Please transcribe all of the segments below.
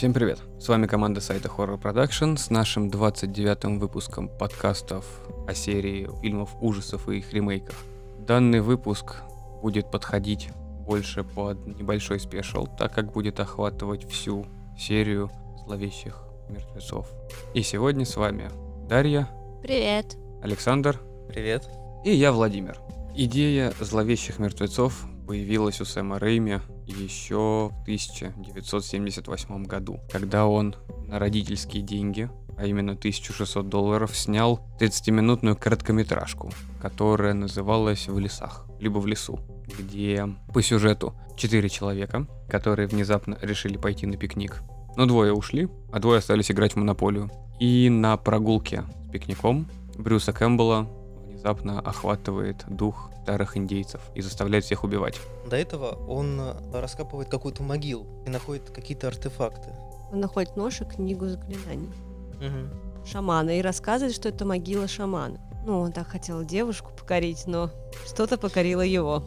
Всем привет! С вами команда сайта Horror Production с нашим 29-м выпуском подкастов о серии фильмов ужасов и их ремейках. Данный выпуск будет подходить больше под небольшой спешл, так как будет охватывать всю серию зловещих мертвецов. И сегодня с вами Дарья, Привет. Александр Привет. и я, Владимир. Идея зловещих мертвецов появилась у Сэма Рэйми еще в 1978 году, когда он на родительские деньги, а именно 1600 долларов, снял 30-минутную короткометражку, которая называлась «В лесах», либо «В лесу», где по сюжету четыре человека, которые внезапно решили пойти на пикник. Но двое ушли, а двое остались играть в монополию. И на прогулке с пикником Брюса Кэмпбелла внезапно охватывает дух старых индейцев и заставляет всех убивать. До этого он э, раскапывает какую-то могилу и находит какие-то артефакты. Он находит нож и книгу заклинаний Мгм. шамана и рассказывает, что это могила шамана. Ну, он так хотел девушку покорить, но что-то покорило его.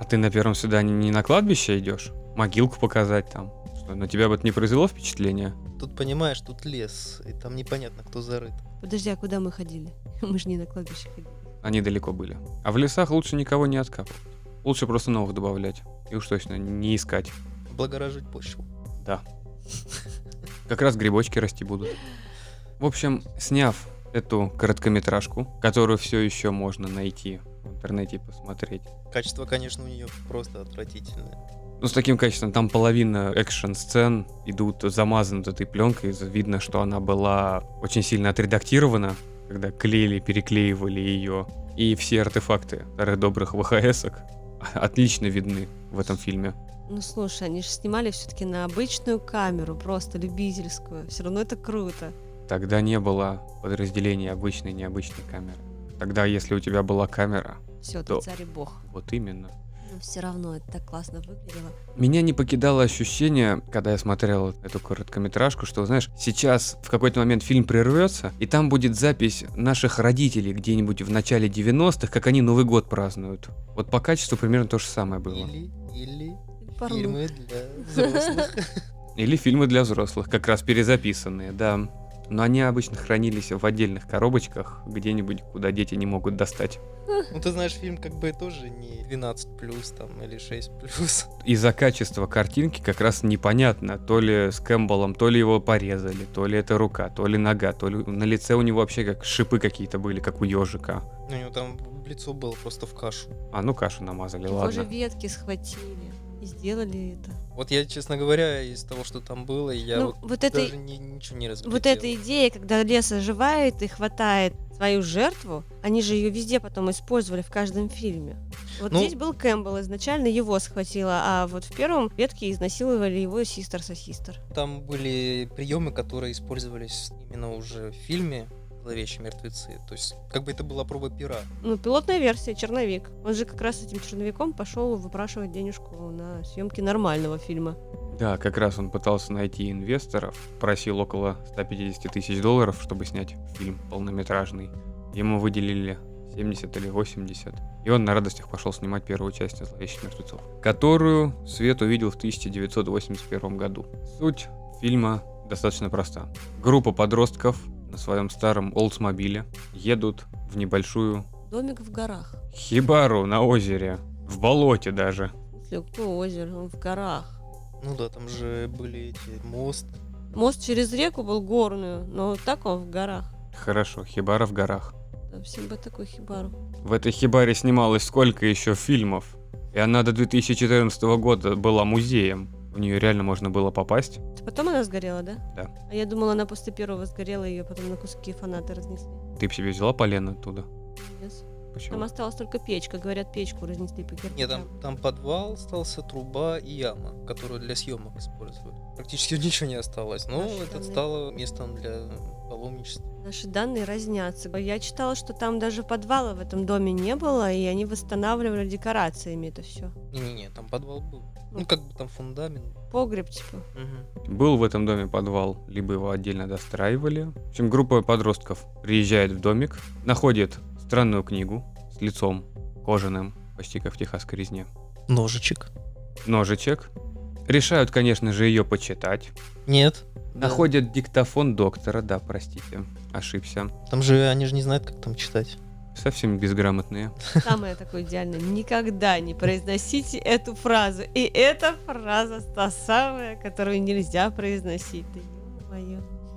А ты на первом свидании не на кладбище идешь? Могилку показать там? Что, на тебя бы это не произвело впечатление? Тут понимаешь, тут лес, и там непонятно, кто зарыт. Подожди, а куда мы ходили? Мы же не на кладбище ходили. Они далеко были. А в лесах лучше никого не откапывать. Лучше просто новых добавлять. И уж точно не искать. Облагораживать почву. Да. Как раз грибочки расти будут. В общем, сняв эту короткометражку, которую все еще можно найти в интернете и посмотреть. Качество, конечно, у нее просто отвратительное. Ну, с таким качеством, там половина экшн-сцен идут замазаны этой пленкой. Видно, что она была очень сильно отредактирована, когда клеили, переклеивали ее. И все артефакты старых добрых ВХСок отлично видны в этом фильме. Ну, слушай, они же снимали все-таки на обычную камеру, просто любительскую. Все равно это круто. Тогда не было подразделения обычной и необычной камеры. Тогда, если у тебя была камера, Все, Да. ты царь и бог. вот именно. Но все равно это так классно выглядело. Меня не покидало ощущение, когда я смотрел эту короткометражку, что, знаешь, сейчас в какой-то момент фильм прервется, и там будет запись наших родителей где-нибудь в начале 90-х, как они Новый год празднуют. Вот по качеству примерно то же самое было. Или, или Порнух. фильмы для взрослых. Или фильмы для взрослых, как раз перезаписанные, да. Но они обычно хранились в отдельных коробочках, где-нибудь, куда дети не могут достать. Ну, ты знаешь, фильм как бы тоже не 12 плюс там или 6 плюс. Из-за качества картинки как раз непонятно, то ли с Кэмпбеллом, то ли его порезали, то ли это рука, то ли нога, то ли на лице у него вообще как шипы какие-то были, как у ежика. У него там лицо было просто в кашу. А ну кашу намазали, Его же ладно. ветки схватили и сделали это. Вот я, честно говоря, из того, что там было, я ну, вот вот это даже ни- ничего не разглядел. Вот эта идея, когда лес оживает и хватает свою жертву, они же ее везде потом использовали в каждом фильме. Вот Ну- здесь был Кэмпбелл, изначально его схватило, а вот в первом ветке изнасиловали его систер со систер. Там были приемы, которые использовались именно уже в фильме «Зловещие мертвецы». То есть, как бы это была проба пера. Ну, пилотная версия, черновик. Он же как раз этим черновиком пошел выпрашивать денежку на съемки нормального фильма. Да, как раз он пытался найти инвесторов, просил около 150 тысяч долларов, чтобы снять фильм полнометражный. Ему выделили 70 или 80. И он на радостях пошел снимать первую часть «Зловещих мертвецов», которую Свет увидел в 1981 году. Суть фильма достаточно проста. Группа подростков на своем старом Олдсмобиле едут в небольшую Домик в горах. хибару на озере, в болоте даже. Какое озеро? Он в горах. Ну да, там же были эти мост. Мост через реку был горную, но так он в горах. Хорошо, хибара в горах. Да, всем бы такую хибару. В этой хибаре снималось сколько еще фильмов. И она до 2014 года была музеем. В нее реально можно было попасть. Это Потом она сгорела, да? Да. А я думала, она после первого сгорела, ее потом на куски фанаты разнесли. Ты б себе взяла полено оттуда? Нет. Почему? Там осталась только печка. Говорят, печку разнесли по кирпичам. Нет, там, там подвал остался, труба и яма, которую для съемок использовали. Практически ничего не осталось. Но Наши это данные. стало местом для паломничества. Наши данные разнятся. Я читала, что там даже подвала в этом доме не было, и они восстанавливали декорациями это все. Не-не-не, там подвал был. Ну. Ну, как бы там фундамент. Погреб, типа. Мгм. Был в этом доме подвал, либо его отдельно достраивали. В общем, группа подростков приезжает в домик, находит странную книгу с лицом кожаным, почти как в техасской резне. Ножичек. Ножичек Решают, конечно же, ее почитать. Нет. Да. Находят диктофон доктора, да, простите, ошибся. Там же они же не знают, как там читать. Совсем безграмотные. Самое такое идеальное. Никогда не произносите эту фразу. И эта фраза та самая, которую нельзя произносить. Да.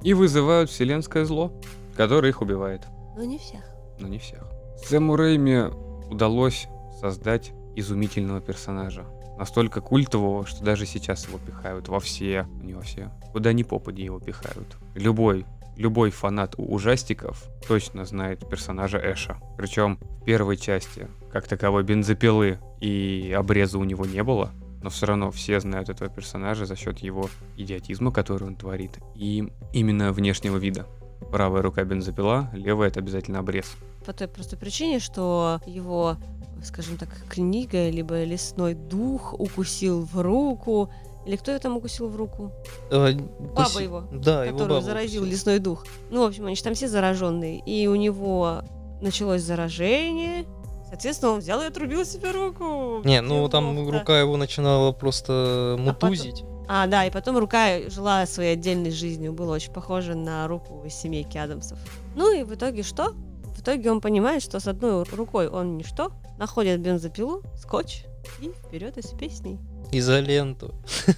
И вызывают вселенское зло, которое их убивает. Но не всех. Но не всех. Сэму Рэйми удалось создать изумительного персонажа. Настолько культового, что даже сейчас его пихают во все, не во все, куда ни попади его пихают. Любой любой фанат ужастиков точно знает персонажа Эша. Причем в первой части, как таковой бензопилы и обреза у него не было, но все равно все знают этого персонажа за счет его идиотизма, который он творит, и именно внешнего вида. Правая рука бензопила, левая это обязательно обрез. По той простой причине, что его, скажем так, книга, либо лесной дух укусил в руку, или кто его там укусил в руку? Э, Баба гуси- его, Да, его которую баба заразил укусила. лесной дух. Ну, в общем, они же там все зараженные. И у него началось заражение. Соответственно, он взял и отрубил себе руку. Не, ну там рука его начинала просто А потом- мутузить. А, да, и потом рука жила своей отдельной жизнью. Было очень похоже на руку из семейки Адамсов. Ну и в итоге что? В итоге он понимает, что с одной рукой он ничто, находит бензопилу, скотч и вперед из песней. Изоленту.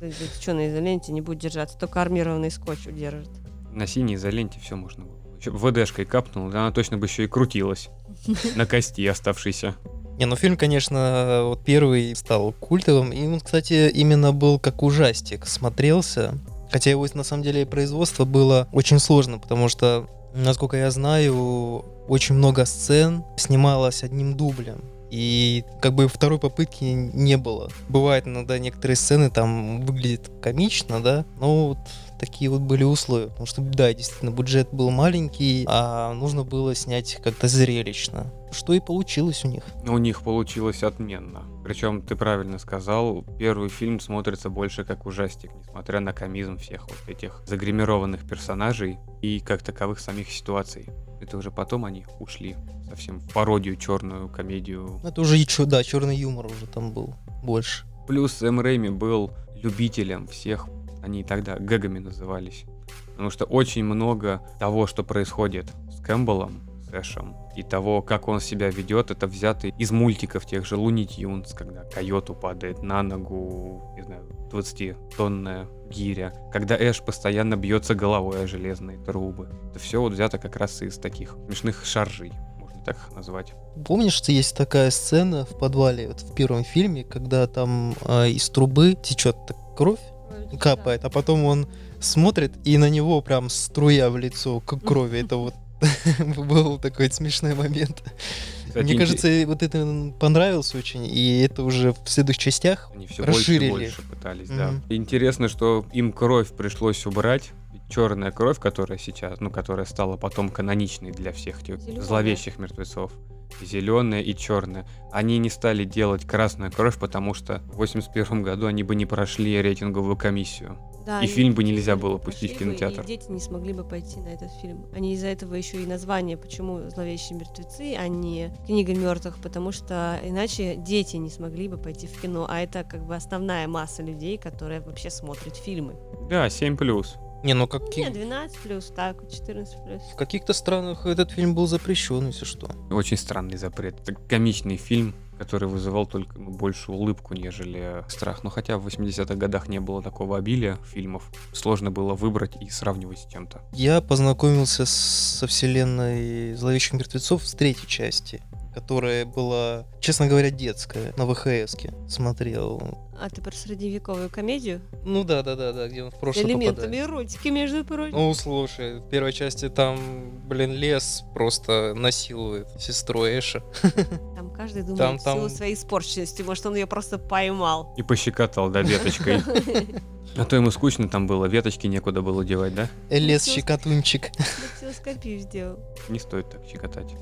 Да, что на изоленте не будет держаться, только армированный скотч удержит. На синей изоленте все можно было. ВДшкой капнул, да она точно бы еще и крутилась на кости оставшейся. Не, ну фильм, конечно, вот первый стал культовым. И он, кстати, именно был как ужастик. Смотрелся. Хотя его, на самом деле, производство было очень сложно, потому что, насколько я знаю, очень много сцен снималось одним дублем. И как бы второй попытки не было. Бывает иногда некоторые сцены там выглядят комично, да, но вот такие вот были условия. Потому что, да, действительно, бюджет был маленький, а нужно было снять как-то зрелищно. Что и получилось у них. У них получилось отменно. Причем, ты правильно сказал, первый фильм смотрится больше как ужастик, несмотря на комизм всех вот этих загримированных персонажей и как таковых самих ситуаций. Это уже потом они ушли совсем в пародию, черную комедию. Это уже, да, черный юмор уже там был больше. Плюс Сэм Рэйми был любителем всех, они тогда гэгами назывались. Потому что очень много того, что происходит с Кэмпбеллом, с Эшем, и того, как он себя ведет, это взято из мультиков тех же Луни Тюнс, когда койоту падает на ногу, не знаю, 20-тонная гиря, когда Эш постоянно бьется головой о железные трубы. Это все вот взято как раз из таких смешных шаржей, так их назвать. Помнишь, что есть такая сцена в подвале, вот в первом фильме, когда там э, из трубы течет так кровь, капает, а потом он смотрит, и на него прям струя в лицо к крови. Это вот был такой смешной момент. Кстати, Мне кажется, вот это понравилось очень, и это уже в следующих частях Они все расширили. больше и больше пытались, да. Мгм. Интересно, что им кровь пришлось убрать. Черная кровь, которая сейчас, ну, которая стала потом каноничной для всех этих зловещих мертвецов. Зеленая и черная. Они не стали делать красную кровь, потому что в 81 году они бы не прошли рейтинговую комиссию. Да, И фильм бы нельзя не было пустить в прошли бы, кинотеатр. И дети не смогли бы пойти на этот фильм. Они из-за этого еще и название, почему «Зловещие мертвецы», а не «Книга мертвых», потому что иначе дети не смогли бы пойти в кино. А это как бы основная масса людей, которая вообще смотрит фильмы. Да, 7 плюс. Не, ну какие... Нет, 12 плюс, так, 14 плюс. В каких-то странах этот фильм был запрещен, если что. Очень странный запрет. Это комичный фильм, который вызывал только ну, больше улыбку, нежели страх. Но хотя в 80-х годах не было такого обилия фильмов, сложно было выбрать и сравнивать с чем-то. Я познакомился с- со вселенной Зловещих мертвецов с третьей части, которая была, честно говоря, детская, на ВХСке смотрел. А ты про средневековую комедию? Ну да, да, да, да, где он в С прошлое элементами попадает. эротики, между прочим. Ну, слушай, в первой части там, блин, лес просто насилует сестру Эша. Там каждый думает Там- в силу там- своей испорченности. Может, он ее просто поймал. И пощекотал, да, веточкой. А то ему скучно там было, веточки некуда было девать, да? Лес Ничего щекотунчик. Дактилоскопию сделал. Не стоит так щекотать.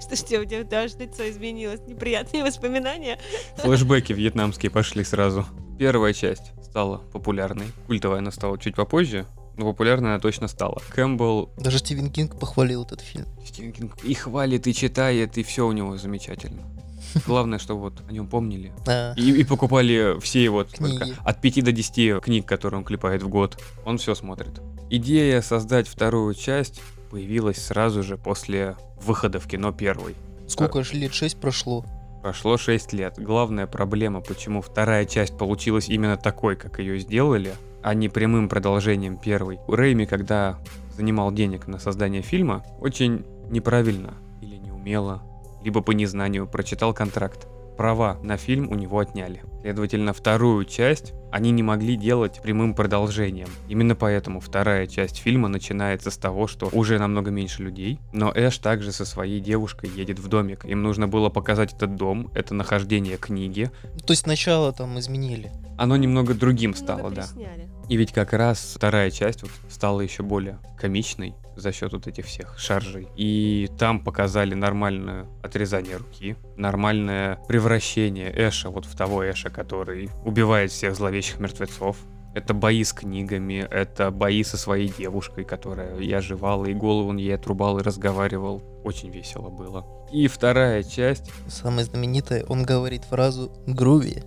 Что ж тебе, у тебя даже лицо изменилось? Неприятные воспоминания? Флэшбэки вьетнамские пошли сразу. Первая часть стала популярной. Культовая она стала чуть попозже, но популярной она точно стала. Кэмпбелл Даже Стивен Кинг похвалил этот фильм. Стивен Кинг и хвалит, и читает, и все у него замечательно. Главное, что вот о нем помнили. А, И, и покупали все его сколько? От 5 до 10 книг, которые он клепает в год. Он все смотрит. Идея создать вторую часть появилась сразу же после выхода в кино первой. Сколько ж лет? Шесть прошло. Прошло 6 лет. Главная проблема, почему вторая часть получилась именно такой, как ее сделали, а не прямым продолжением первой. Рэйми, когда занимал денег на создание фильма, очень неправильно или неумело, либо по незнанию прочитал контракт. Права на фильм у него отняли. Следовательно, вторую часть они не могли делать прямым продолжением. Именно поэтому вторая часть фильма начинается с того, что уже намного меньше людей, но Эш также со своей девушкой едет в домик. Им нужно было показать этот дом, это нахождение книги. То есть сначала там изменили. Оно немного другим Немного стало, да. И ведь как раз вторая часть вот стала еще более комичной за счет вот этих всех шаржей. И там показали нормальное отрезание руки, нормальное превращение Эша вот в того Эша, который убивает всех зловещих мертвецов. Это бои с книгами, это бои со своей девушкой, которая и оживала, и голову он ей отрубал, и разговаривал. Очень весело было. И вторая часть, Самое знаменитое, он говорит фразу «груви».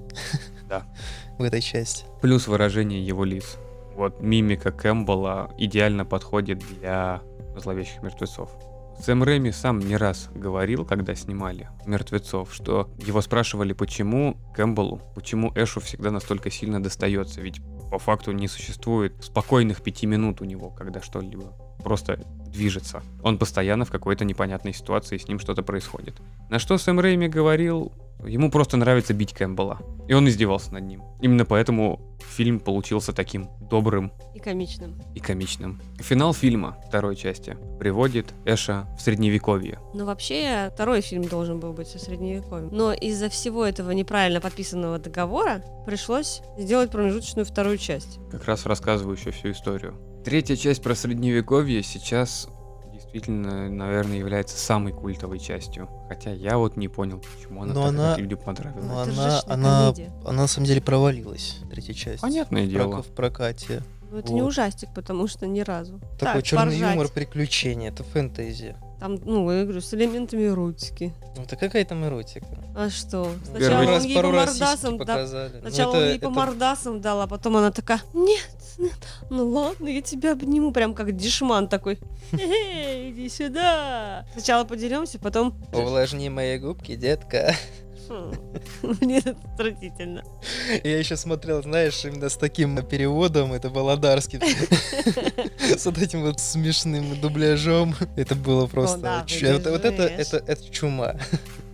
Да. В этой части. плюс выражение его лиц. Вот мимика Кэмпбелла идеально подходит для зловещих мертвецов. Сэм Рэми сам не раз говорил, когда снимали «Мертвецов», что его спрашивали, почему Кэмпбеллу, почему Эшу всегда настолько сильно достается, ведь по факту не существует спокойных пяти минут у него, когда что-либо просто движется. Он постоянно в какой-то непонятной ситуации, с ним что-то происходит. На что Сэм Рэйми говорил, ему просто нравится бить Кэмпбелла. И он издевался над ним. Именно поэтому фильм получился таким добрым И комичным. и комичным. Финал фильма второй части приводит Эша в средневековье. Ну, вообще, второй фильм должен был быть со средневековьем. Но из-за всего этого неправильно подписанного договора пришлось сделать промежуточную вторую часть. Как раз рассказывающую всю историю. Третья часть про средневековье сейчас действительно, наверное, является самой культовой частью. Хотя я вот не понял, почему она Но так она- людям понравилась. Но это она, она, она на самом деле провалилась, третья часть. Понятное В дело. В прокате. Но это не Вот. ужастик, потому что ни разу. Такой Так, черный поржать. юмор, приключения, это фэнтези. Там, ну, я говорю, с элементами эротики. Ну это какая там эротика? А что? Первый Сначала раз он раз ей пару по раз сиськи мордасам да- показали. Ну, Сначала это- он ей по это- мордасам дал, а потом она такая, нет, ну ладно, я тебя обниму, прям как дешман такой. Эй, иди сюда. Сначала подеремся, потом... Увлажни мои губки, детка. Хм, Мне это отвратительно. Я еще смотрел, знаешь, именно с таким переводом, это Володарский, с вот этим вот смешным дубляжом. Это было просто... Вот это, выдержишь. это, это чума.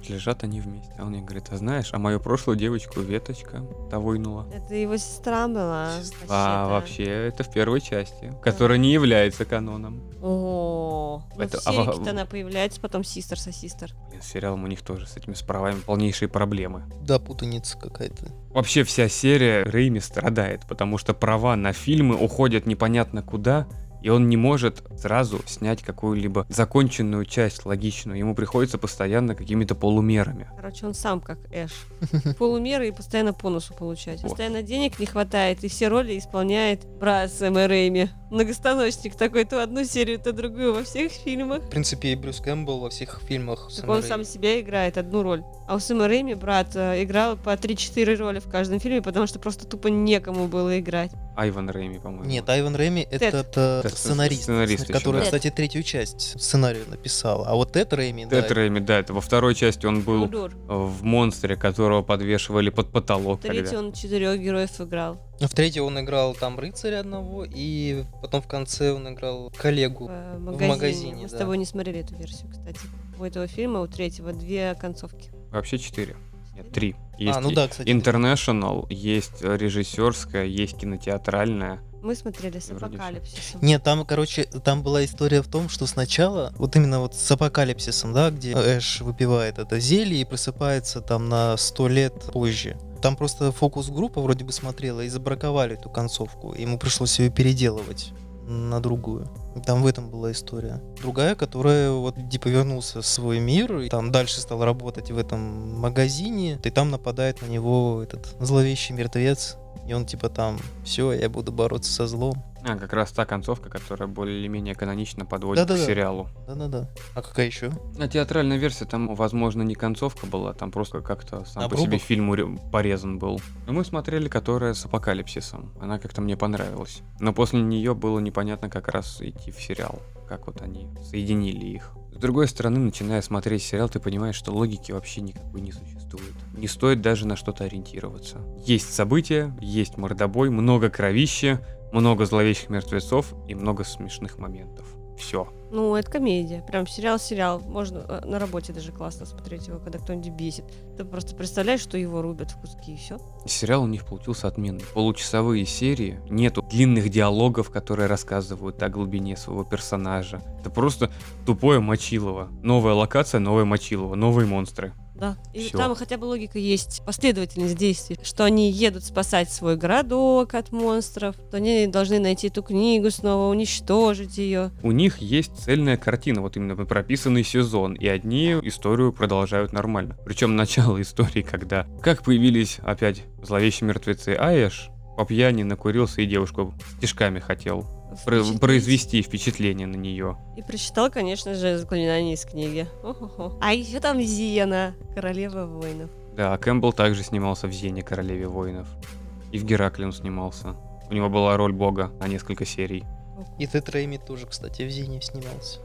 Лежат они вместе. А он ей говорит, а знаешь, а мою прошлую девочку веточка тавойнула. Это его сестра была. А вообще-то. вообще это в первой части, которая не является каноном. О, ну Это- в а она появляется, потом систер со систер. Блин, с сериалом у них тоже с этими с правами полнейшие проблемы. Да, путаница какая-то. Вообще вся серия Рейми страдает, потому что права на фильмы уходят непонятно куда, и он не может сразу снять какую-либо законченную часть логичную. Ему приходится постоянно какими-то полумерами. Короче, он сам как Эш. Полумеры и постоянно по носу получать. Вот. Постоянно денег не хватает, и все роли исполняет брат Сэма Рэйми. Многостаночник такой, то одну серию, то другую во всех фильмах. В принципе, и Брюс Кэмпбелл во всех фильмах. Так он Рэйми. сам себя играет одну роль. А у Сэма Рэйми брат э, играл по 3-4 роли в каждом фильме, потому что просто тупо некому было играть. Айван Рейми, по-моему. Нет, Айван Рэми это, это сценарист, сценарист еще, который, да. кстати, третью часть сценария написал. А вот Тед Рэми, да, Тед Рейми, да, это во второй части он был Удор. в монстре, которого подвешивали под потолок. Третий он четырех героев играл. В третьей он играл там рыцаря одного, и потом в конце он играл коллегу. В э, магазине. магазине, Мы с да. тобой не смотрели эту версию, кстати. У этого фильма, у третьего, две концовки. Вообще четыре. Нет, три. Есть а, ну да, кстати. International, есть режиссерская, есть кинотеатральная. Мы смотрели с апокалипсисом. Нет, там, короче, там была история в том, что сначала, вот именно вот с апокалипсисом, да, где Эш выпивает это зелье и просыпается там на сто лет позже. Там просто фокус-группа вроде бы смотрела и забраковали эту концовку. Ему пришлось ее переделывать на другую. Там в этом была история. Другая, которая вот типа вернулся в свой мир, и там дальше стал работать в этом магазине, и там нападает на него этот зловещий мертвец И он типа там, все, я буду бороться со злом. А, как раз та концовка, которая более-менее канонично подводит Да-да-да. к сериалу. Да-да-да. А какая еще? А театральная версия, там, возможно, не концовка была, там просто как-то сам по Обрубок? себе фильм порезан был. Но мы смотрели, которая с апокалипсисом. Она как-то мне понравилась. Но после нее было непонятно как раз идти в сериал. Как вот они соединили их. С другой стороны, начиная смотреть сериал, ты понимаешь, что логики вообще никакой не существует. Не стоит даже на что-то ориентироваться. Есть события, есть мордобой, много кровища, много зловещих мертвецов и много смешных моментов. Все. Ну, это комедия. Прям сериал-сериал. Можно э, на работе даже классно смотреть его, когда кто-нибудь бесит. Ты просто представляешь, что его рубят в куски, и все. Сериал у них получился отменный. Получасовые серии, нету длинных диалогов, которые рассказывают о глубине своего персонажа. Это просто тупое Мочилово. Новая локация, новое Мочилово, новые монстры. Да. И Всё. там хотя бы логика есть, последовательность действий, что они едут спасать свой городок от монстров, то они должны найти эту книгу снова, уничтожить ее. У них есть цельная картина, вот именно прописанный сезон, и одни историю продолжают нормально. Причем начало истории, когда как появились опять зловещие мертвецы, а Эш по пьяни накурился и девушку стишками хотел про- Впечатлить. произвести впечатление на нее. И прочитал, конечно же, заклинание из книги. О-хо-хо. А еще там Зена, королева воинов. Да, Кэмпбелл также снимался в Зене Королеве воинов. И в Геракле он снимался. У него была роль бога на несколько серий. И Тед Рэйми тоже, кстати, в Зене снимался.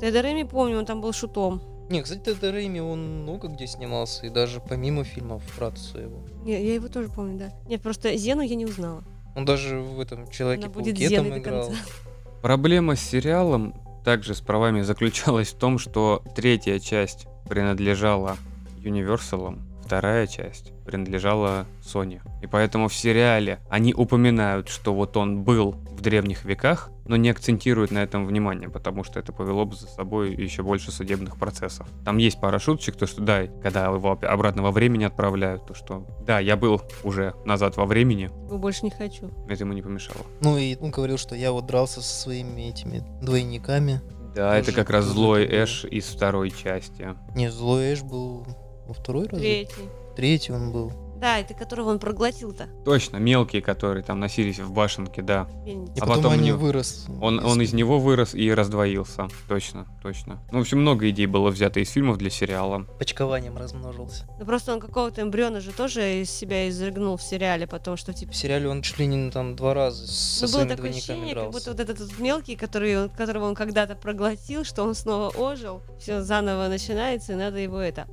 Теда Реми, помню, он там был шутом. Не, кстати, Тед Рэйми, он много где снимался, и даже помимо фильмов брат своего. Не, я его тоже помню, да. Нет, просто Зену я не узнала. Он даже в этом Она Человеке будет Пауке Зеной там играл. Проблема с сериалом также с правами заключалась в том, что третья часть принадлежала Universal, вторая часть принадлежала Sony. И поэтому в сериале они упоминают, что вот он был в древних веках, но не акцентируют на этом внимание, потому что это повело бы за собой еще больше судебных процессов. Там есть пара шуточек, то что да, когда его обратно во времени отправляют, то что да, я был уже назад во времени, Его больше не хочу. это ему не помешало. Ну и он говорил, что я вот дрался со своими этими двойниками. Да, это Тоже как раз злой. Эш из второй части. Не, злой Эш был во второй раз? Третий. Третий он был. Да, это которого он проглотил-то. Точно, мелкие, которые там носились в башенке, да. Мельница. И А потом, потом они не- вырос. Он, он из него вырос и раздвоился. Точно, точно. Ну, в общем, много идей было взято из фильмов для сериала. Почкованием размножился. Ну просто он какого-то эмбриона же тоже из себя изрыгнул в сериале, потому что типа В сериале он чуть ли не там два раза со Ну, было такое ощущение, как дрался. будто вот этот вот мелкий, который, которого он когда-то проглотил, что он снова ожил, все заново начинается, и надо его это...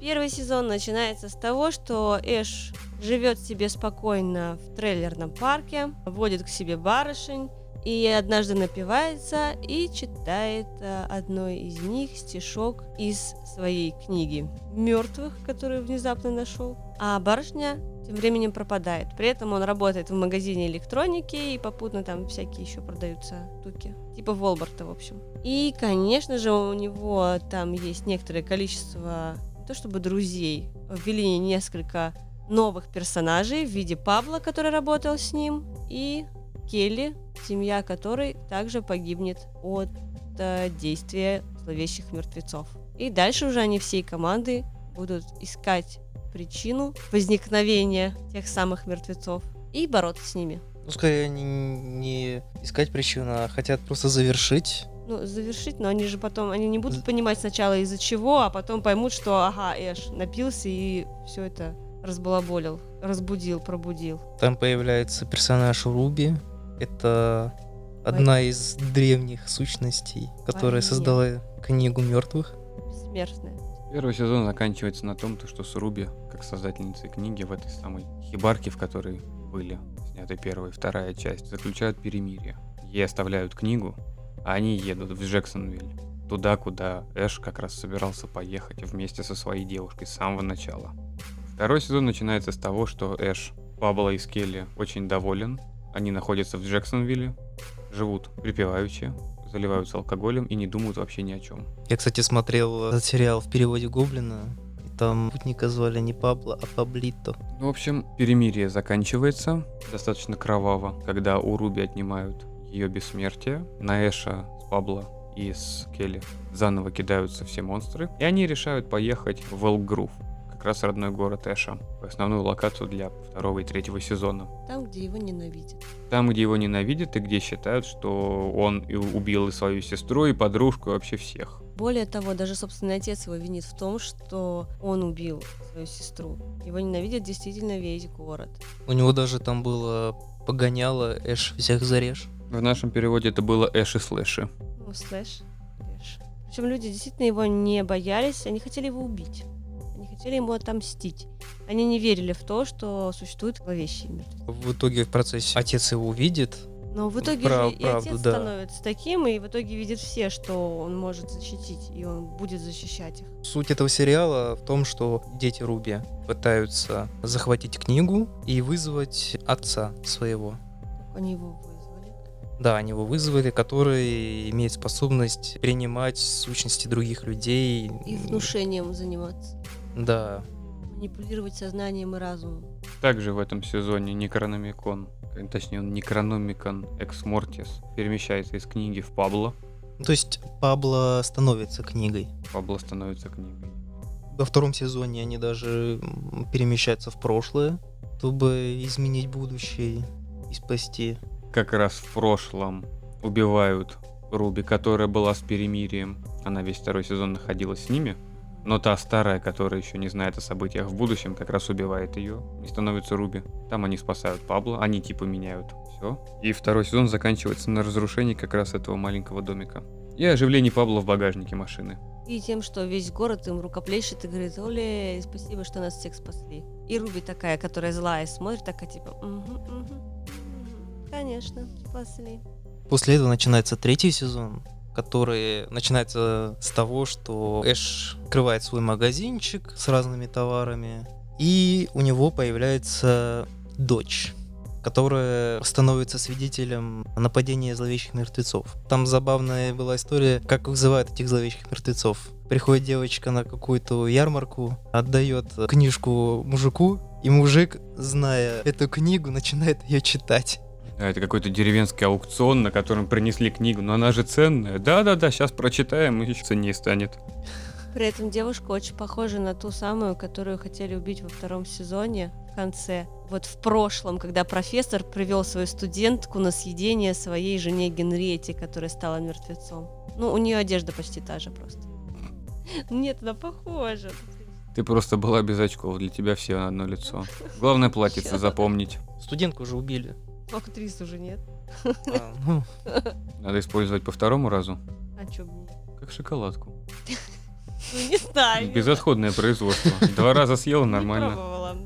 Первый сезон начинается с того, что Эш живет себе спокойно в трейлерном парке, водит к себе барышень, и однажды напивается и читает э, одной из них стишок из своей книги мертвых, которую внезапно нашел. А барышня тем временем пропадает. При этом он работает в магазине электроники и попутно там всякие еще продаются штуки. Типа Волбарта, в общем. И, конечно же, у него там есть некоторое количество, то чтобы друзей, ввели несколько новых персонажей в виде Пабла, который работал с ним, и Келли, семья которой также погибнет от э, действия зловещих мертвецов. И дальше уже они всей командой будут искать причину возникновения тех самых мертвецов и бороться с ними. Ну, скорее, они не искать причину, а хотят просто завершить. Ну, завершить, но они же потом, они не будут понимать сначала из-за чего, а потом поймут, что, ага, Эш напился и все это разбалаболил, разбудил, пробудил. Там появляется персонаж Руби. Это одна из древних сущностей, которая Богиня. создала книгу мертвых. Бессмертная. Первый сезон заканчивается на том, то, что с Руби, как создательницей книги в этой самой хибарке, в которой были сняты первая и вторая часть, заключают перемирие. Ей оставляют книгу, они едут в Джексонвиль. Туда, куда Эш как раз собирался поехать вместе со своей девушкой с самого начала. Второй сезон начинается с того, что Эш, Пабло и Скелли очень доволен. Они находятся в Джексонвилле, живут припеваючи, заливаются алкоголем и не думают вообще ни о чем. Я, кстати, смотрел этот сериал в переводе Гоблина. И там путника звали не Пабло, а Паблито. Ну, в общем, перемирие заканчивается достаточно кроваво, когда у Руби отнимают ее бессмертие. На Эша с Пабло и с Келли заново кидаются все монстры. И они решают поехать в Элгрув. как раз родной город Эша, основную локацию для второго и третьего сезона. Там, где его ненавидят. Там, где его ненавидят и где считают, что он и убил и свою сестру, и подружку, и вообще всех. Более того, даже собственный отец его винит в том, что он убил свою сестру. Его ненавидит действительно весь город. У него даже там было погоняло Эш всех зарежь. В нашем переводе это было Эш и Слэши. Ну, слэш. Эш. Причем люди действительно его не боялись, они хотели его убить. Они хотели ему отомстить. Они не верили в то, что существует зловещий мертвец. В итоге в процессе отец его увидит, Но в итоге Прав- же и правду, отец да. становится таким, и в итоге видят все, что он может защитить, и он будет защищать их. Суть этого сериала в том, что дети Руби пытаются захватить книгу и вызвать отца своего. Они его. Да, они его вызвали, который имеет способность принимать сущности других людей. И внушением заниматься. Да. Манипулировать сознанием и разумом. Также в этом сезоне Некрономикон, точнее он Некрономикон Экс Мортис, перемещается из книги в Пабло. То есть Пабло становится книгой. Пабло становится книгой. Во втором сезоне они даже перемещаются в прошлое, чтобы изменить будущее и спасти. Как раз в прошлом убивают Руби, которая была с перемирием. Она весь второй сезон находилась с ними. Но та старая, которая еще не знает о событиях в будущем, как раз убивает ее и становится Руби. Там они спасают Пабло, они типа меняют все. И второй сезон заканчивается на разрушении как раз этого маленького домика. И оживлении Пабло в багажнике машины. И тем, что весь город им рукоплещет и говорит, Оле, спасибо, что нас всех спасли. И Руби такая, которая злая, смотрит такая, типа, «Мгм, мгм, мгм, конечно, спасли. После этого начинается третий сезон, который начинается с того, что Эш открывает свой магазинчик с разными товарами, и у него появляется дочь которая становится свидетелем нападения зловещих мертвецов. Там забавная была история, как вызывают этих зловещих мертвецов. Приходит девочка на какую-то ярмарку, отдает книжку мужику, и мужик, зная эту книгу, начинает ее читать. А, Это какой-то деревенский аукцион, на котором принесли книгу, но она же ценная. Да-да-да, сейчас прочитаем, и еще ценнее станет. При этом девушка очень похожа на ту самую, которую хотели убить во втором сезоне в конце. Вот в прошлом, когда профессор привел свою студентку на съедение своей жене Генриете, которая стала мертвецом. Ну, у нее одежда почти та же просто. Нет, она похожа. Ты просто была без очков, для тебя все на одно лицо. Главное платьице запомнить. Студентку уже убили. Актрис уже нет. А, ну, Надо использовать по второму разу, А чё бы нет? как шоколадку. Ну, не знаю. Безотходное производство. Два раза съела Не нормально. пробовала.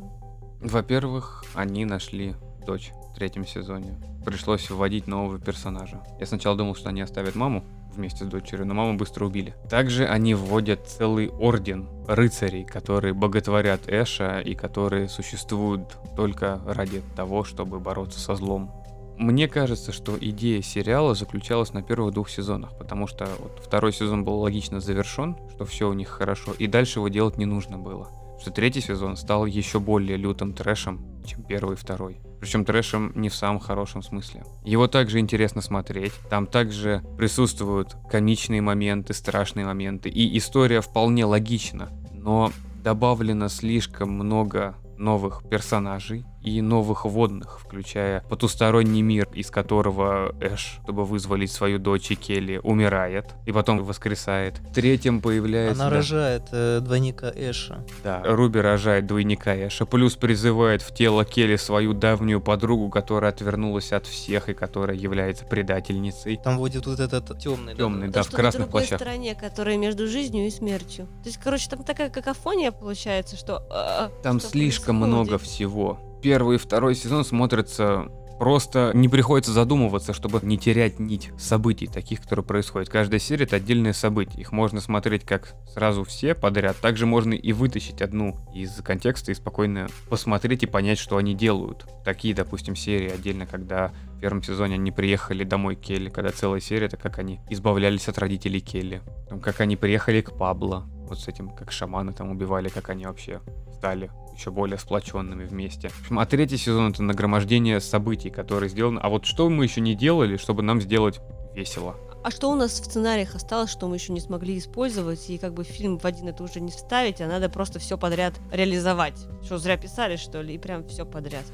Во-первых, они нашли дочь в третьем сезоне. Пришлось вводить нового персонажа. Я сначала думал, что они оставят маму вместе с дочерью, но маму быстро убили. Также они вводят целый орден рыцарей, которые боготворят Эша и которые существуют только ради того, чтобы бороться со злом. Мне кажется, что идея сериала заключалась на первых двух сезонах, потому что вот второй сезон был логично завершен, что все у них хорошо, и дальше его делать не нужно было. Что третий сезон стал еще более лютым трэшем, чем первый и второй. Причем трэшем не в самом хорошем смысле. Его также интересно смотреть. Там также присутствуют комичные моменты, страшные моменты. И история вполне логична. Но добавлено слишком много новых персонажей и новых водных, включая потусторонний мир, из которого Эш, чтобы вызволить свою дочь и Келли, умирает и потом воскресает. В третьем появляется... Она да, рожает э, двойника Эша. да, Руби рожает двойника Эша, плюс призывает в тело Келли свою давнюю подругу, которая отвернулась от всех и которая является предательницей. Там водит вот этот темный. Темный, То, да, в что красных плащах. стороне, которая между жизнью и смертью. То есть, короче, там такая какофония получается, что... а, Там что слишком происходит? много всего. Первый и второй сезон смотрятся просто не приходится задумываться, чтобы не терять нить событий, таких, которые происходят. Каждая серия это отдельное событие. Их можно смотреть как сразу все подряд. Также можно и вытащить одну из контекста и спокойно посмотреть и понять, что они делают. Такие, допустим, серии отдельно, когда в первом сезоне они приехали домой к Келли, когда целая серия, это как они избавлялись от родителей Келли. Как они приехали к Пабло, вот с этим, как шаманы там убивали, как они вообще стали еще более сплоченными вместе. В общем, а третий сезон это нагромождение событий, которые сделаны. А вот что мы еще не делали, чтобы нам сделать весело? А что у нас в сценариях осталось, что мы еще не смогли использовать, и как бы фильм в один это уже не вставить, а надо просто все подряд реализовать. Что, зря писали, что ли, и прям все подряд.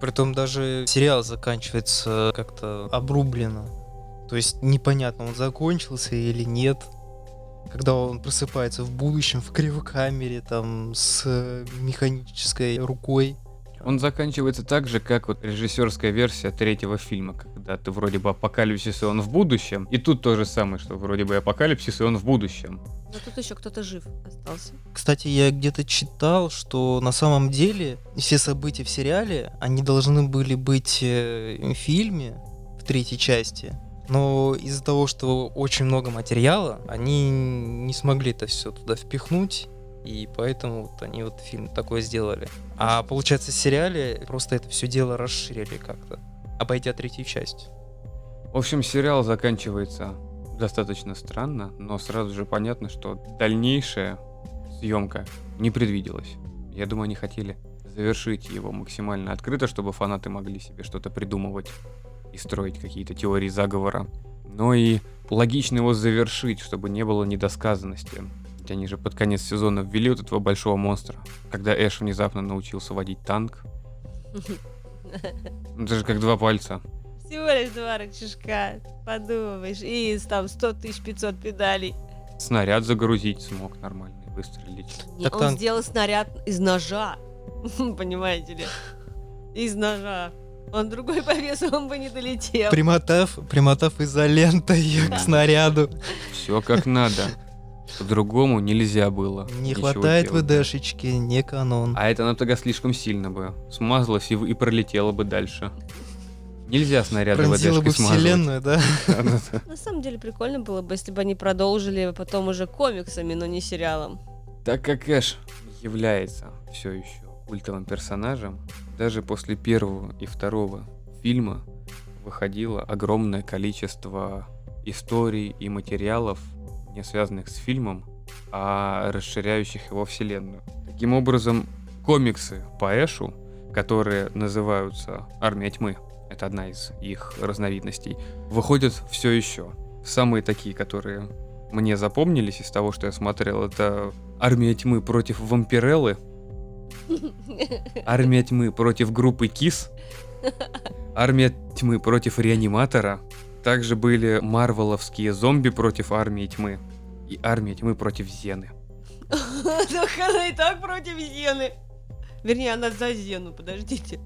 Притом даже сериал заканчивается как-то обрублено. То есть непонятно, он закончился или нет. Когда он просыпается в будущем в кривокамере, там, с э, механической рукой. Он заканчивается так же, как вот режиссерская версия третьего фильма, когда ты вроде бы апокалипсис, и он в будущем. И тут то же самое, что вроде бы апокалипсис, и он в будущем. Но тут еще кто-то жив остался. Кстати, я где-то читал, что на самом деле все события в сериале, они должны были быть э, в фильме в третьей части. Но из-за того, что очень много материала, они не смогли это все туда впихнуть. И поэтому вот они вот фильм такой сделали. А получается, в сериале просто это все дело расширили как-то, обойдя третью часть. В общем, сериал заканчивается достаточно странно, но сразу же понятно, что дальнейшая съемка не предвиделась. Я думаю, они хотели завершить его максимально открыто, чтобы фанаты могли себе что-то придумывать и строить какие-то теории заговора. Но и логично его завершить, чтобы не было недосказанности. Ведь они же под конец сезона ввели вот этого большого монстра, когда Эш внезапно научился водить танк. Ну, Это же как два пальца. Всего лишь два рычажка, подумаешь, и там 100 тысяч 500 педалей. Снаряд загрузить смог нормально и выстрелить. Не, Так он танк- сделал снаряд из ножа, понимаете ли? Из ножа. Он другой по весу, он бы не долетел. Примотав, примотав изолентой Да. к снаряду. Все как надо. По-другому нельзя было. Не хватает делать. ВДшечки, не канон. А это она тогда слишком сильно бы смазалась и, и пролетела бы дальше. Нельзя снаряды Пронзила бы смазывать. вселенную, да? На самом деле прикольно было бы, если бы они продолжили потом уже комиксами, но не сериалом. Так как Эш является все еще культовым персонажем, даже после первого и второго фильма выходило огромное количество историй и материалов, не связанных с фильмом, а расширяющих его вселенную. Таким образом, комиксы по Эшу, которые называются «Армия тьмы», это одна из их разновидностей, выходят все еще. Самые такие, которые мне запомнились из того, что я смотрел, это Армия тьмы против вампиреллы, Армия тьмы против группы Кис, Армия тьмы против реаниматора, также были марвеловские зомби против Армии тьмы и Армия тьмы против Зены. Так она и так против Зены. Вернее, она за Зену, подождите.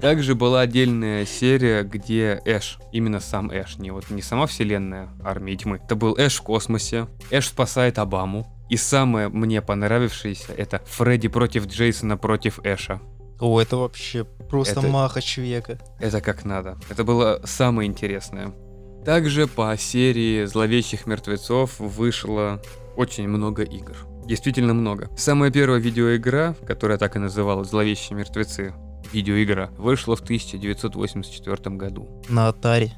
Также была отдельная серия, где Эш, именно сам Эш, не вот не сама вселенная Армии тьмы, это был Эш в космосе, Эш спасает Обаму, и самое мне понравившееся это Фредди против Джейсона против Эша. О, это вообще просто Это- махач века. Это как надо. Это было самое интересное. Также по серии зловещих мертвецов вышло очень много игр. Действительно много. Самая первая видеоигра, которая так и называлась «Зловещие мертвецы», видеоигра, вышла в 1984 году. На Атаре.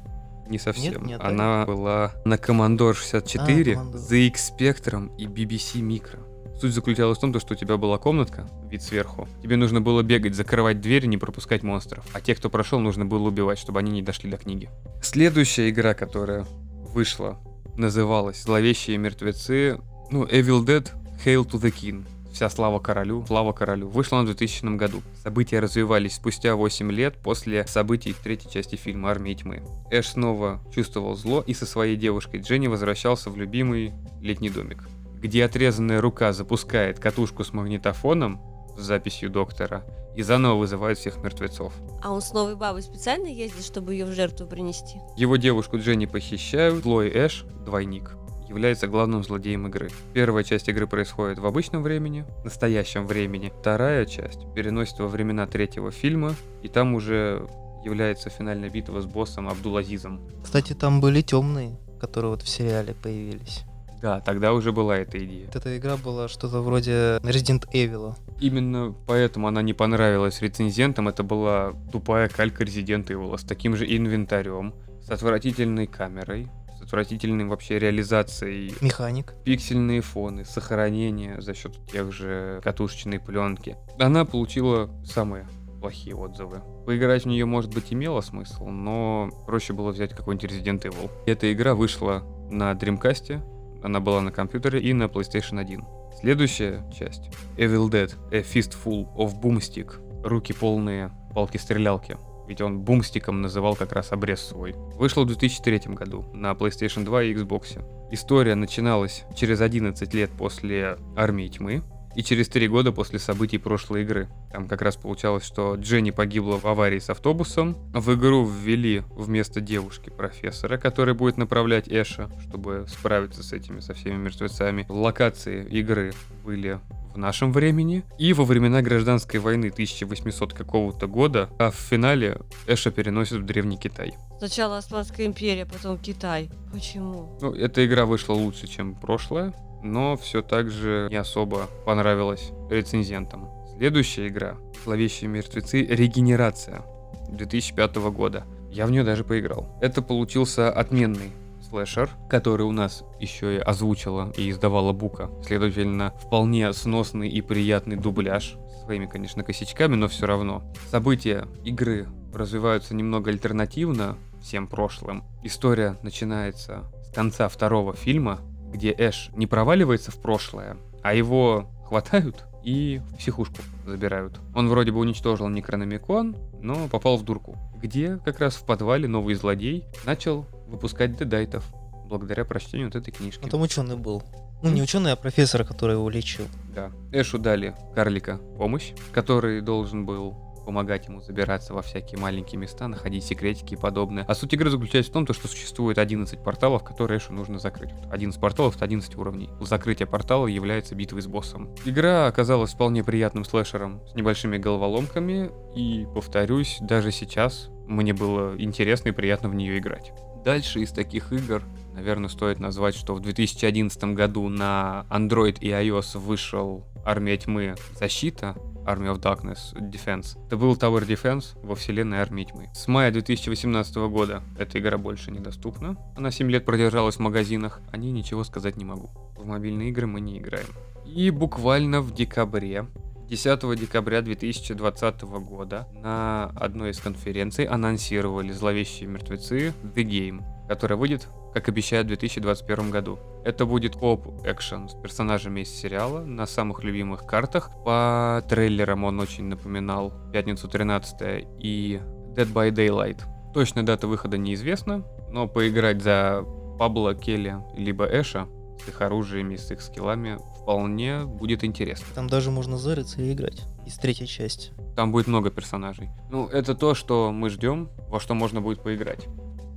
Не совсем. Нет, не Atari. Она была на Commodore 64, А, Commodore. ZX Spectrum и BBC Micro. Суть заключалась в том, то, что у тебя была комнатка, вид сверху. Тебе нужно было бегать, закрывать двери, не пропускать монстров. А тех, кто прошел, нужно было убивать, чтобы они не дошли до книги. Следующая игра, которая вышла, называлась «Зловещие мертвецы». Ну, Evil Dead Hail to the King. Вся слава королю, слава королю. Вышла она в 2000 году. События развивались спустя 8 лет после событий третьей части фильма «Армия тьмы». Эш снова чувствовал зло и со своей девушкой Дженни возвращался в любимый летний домик, где отрезанная рука запускает катушку с магнитофоном с записью доктора и заново вызывает всех мертвецов. А он с новой бабой специально ездит, чтобы ее в жертву принести? Его девушку Дженни похищают, злой Эш, двойник, является главным злодеем игры. Первая часть игры происходит в обычном времени, настоящем времени. Вторая часть переносится во времена третьего фильма, и там уже является финальная битва с боссом Абдулазизом. Кстати, там были темные, которые вот в сериале появились. Да, тогда уже была эта идея. Вот эта игра была что-то вроде Resident Evil. Именно поэтому она не понравилась рецензентам. Это была тупая калька Resident Evil с таким же инвентарем, с отвратительной камерой, отвратительной вообще реализацией Механик. пиксельные фоны, сохранение за счет тех же катушечной пленки. Она получила самые плохие отзывы. Поиграть в нее, может быть, имело смысл, но проще было взять какой-нибудь Resident Evil. Эта игра вышла на Dreamcast, она была на компьютере и на PlayStation 1. Следующая часть Evil Dead A Fistful of Boomstick. Руки полные палки-стрелялки. Ведь он бумстиком называл как раз обрез свой. Вышла в 2003 году на PlayStation 2 и Xbox. История начиналась через 11 лет после Армии Тьмы, и через три года после событий прошлой игры. Там как раз получалось, что Дженни погибла в аварии с автобусом. В игру ввели вместо девушки профессора, который будет направлять Эша, чтобы справиться с этими, со всеми мертвецами. Локации игры были в нашем времени и во времена гражданской войны 1800 какого-то года, а в финале Эша переносит в Древний Китай. Сначала Османская империя, потом Китай. Почему? Ну, эта игра вышла лучше, чем прошлая, но все так же не особо понравилась рецензентам. Следующая игра «Зловещие мертвецы. Регенерация» 2005 года. Я в нее даже поиграл. Это получился отменный слэшер, который у нас еще и озвучила и издавала Бука. Следовательно, вполне сносный и приятный дубляж. Своими, конечно, косячками, но все равно. События игры развиваются немного альтернативно всем прошлым. История начинается с конца второго фильма, где Эш не проваливается в прошлое, а его хватают и в психушку забирают. Он вроде бы уничтожил Некрономикон, но попал в дурку, где как раз в подвале новый злодей начал выпускать дедайтов благодаря прочтению вот этой книжки. Ну, там ученый был. Ну, не ученый, а профессор, который его лечил. Да. Эшу дали карлика помощь, который должен был помогать ему забираться во всякие маленькие места, находить секретики и подобное. А суть игры заключается в том, что существует 11 порталов, которые Эшу нужно закрыть. 11 порталов — это 11 уровней. Закрытие портала является битвой с боссом. Игра оказалась вполне приятным слэшером с небольшими головоломками, и, повторюсь, даже сейчас мне было интересно и приятно в нее играть. Дальше из таких игр, наверное, стоит назвать, что в 2011 году на Android и iOS вышел Армия Тьмы Защита, Army of Darkness Defense. Это был Tower Defense во вселенной Армии Тьмы. С мая 2018 года эта игра больше недоступна. Она 7 лет продержалась в магазинах. О ней ничего сказать не могу. В мобильные игры мы не играем. И буквально в декабре 10 декабря 2020 года на одной из конференций анонсировали «Зловещие мертвецы. The Game», которая выйдет, как обещают, в 2021 году. Это будет коп экшен с персонажами из сериала на самых любимых картах. По трейлерам он очень напоминал «Пятницу 13 и Dead by Daylight. Точная дата выхода неизвестна, но поиграть за Пабло, Келли, либо Эша с их оружиями, с их скиллами вполне будет интересно. Там даже можно зариться и играть. Из третьей части. Там будет много персонажей. Ну, это то, что мы ждем, во что можно будет поиграть.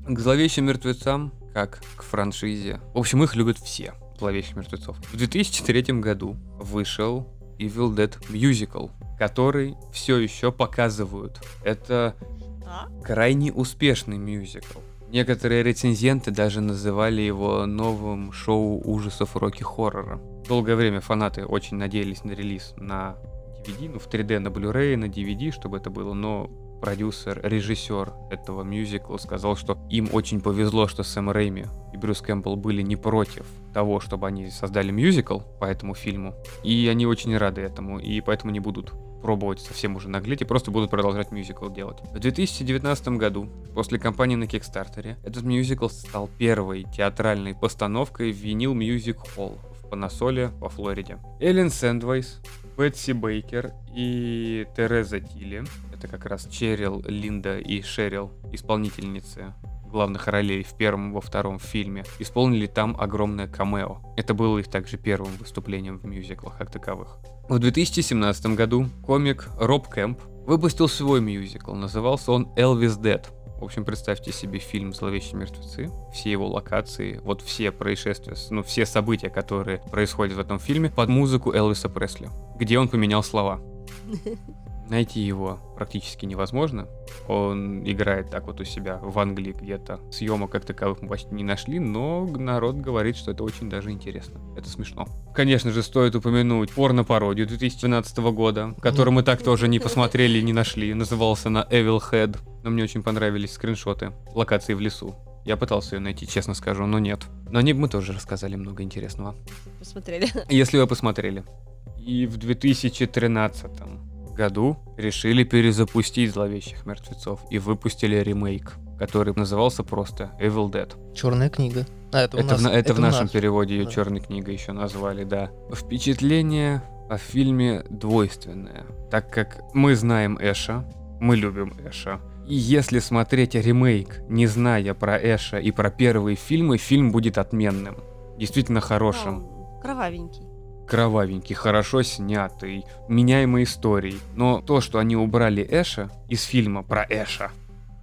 К зловещим мертвецам, как к франшизе. В общем, их любят все, зловещих мертвецов. В 2003 году вышел Evil Dead Musical, который все еще показывают. Это А? крайне успешный мюзикл. Некоторые рецензенты даже называли его новым шоу ужасов роки-хоррора. Долгое время фанаты очень надеялись на релиз на DVD, ну в 3D на Blu-ray, на DVD, чтобы это было, но продюсер, режиссер этого мюзикла сказал, что им очень повезло, что Сэм Рэйми и Брюс Кэмпбелл были не против того, чтобы они создали мюзикл по этому фильму. И они очень рады этому, и поэтому не будут пробовать совсем уже наглеть и просто будут продолжать мюзикл делать. В 2019 году, после кампании на Кикстартере, этот мюзикл стал первой театральной постановкой в винил Music Hall в Панасоле во Флориде. Эллен Сэндвейс, Бетси Бейкер и Тереза Тилли, это как раз Черил, Линда и Шерил, исполнительницы главных ролей в первом и во втором фильме, исполнили там огромное камео. Это было их также первым выступлением в мюзиклах как таковых. В 2017 году комик Роб Кэмп выпустил свой мюзикл, назывался он «Элвис Dead». В общем, представьте себе фильм «Зловещие мертвецы», все его локации, вот все происшествия, ну, все события, которые происходят в этом фильме, под музыку Элвиса Пресли, где он поменял слова. Найти его практически невозможно. Он играет так вот у себя в Англии где-то. Съемок как таковых мы почти не нашли, но народ говорит, что это очень даже интересно. Это смешно. Конечно же, стоит упомянуть порно-пародию 2012 года, которую мы так тоже не посмотрели и не нашли. Назывался она Evil Head. Но мне очень понравились скриншоты локации в лесу. Я пытался ее найти, честно скажу, но нет. Но они мы тоже рассказали много интересного. Посмотрели. Если вы посмотрели. И в 2013 году решили перезапустить «Зловещих мертвецов» и выпустили ремейк, который назывался просто Evil Dead. Черная книга. А, это, у Это, нас- в, на- это в нашем наш. переводе ее да. черной книгой еще назвали, да. Впечатление о фильме двойственное, так как мы знаем Эша, мы любим Эша. И если смотреть ремейк, не зная про Эша и про первые фильмы, фильм будет отменным. Действительно хорошим, Ну, Кровавенький. Кровавенький, хорошо снятый, меняемой историей. Но то, что они убрали Эша из фильма про Эша,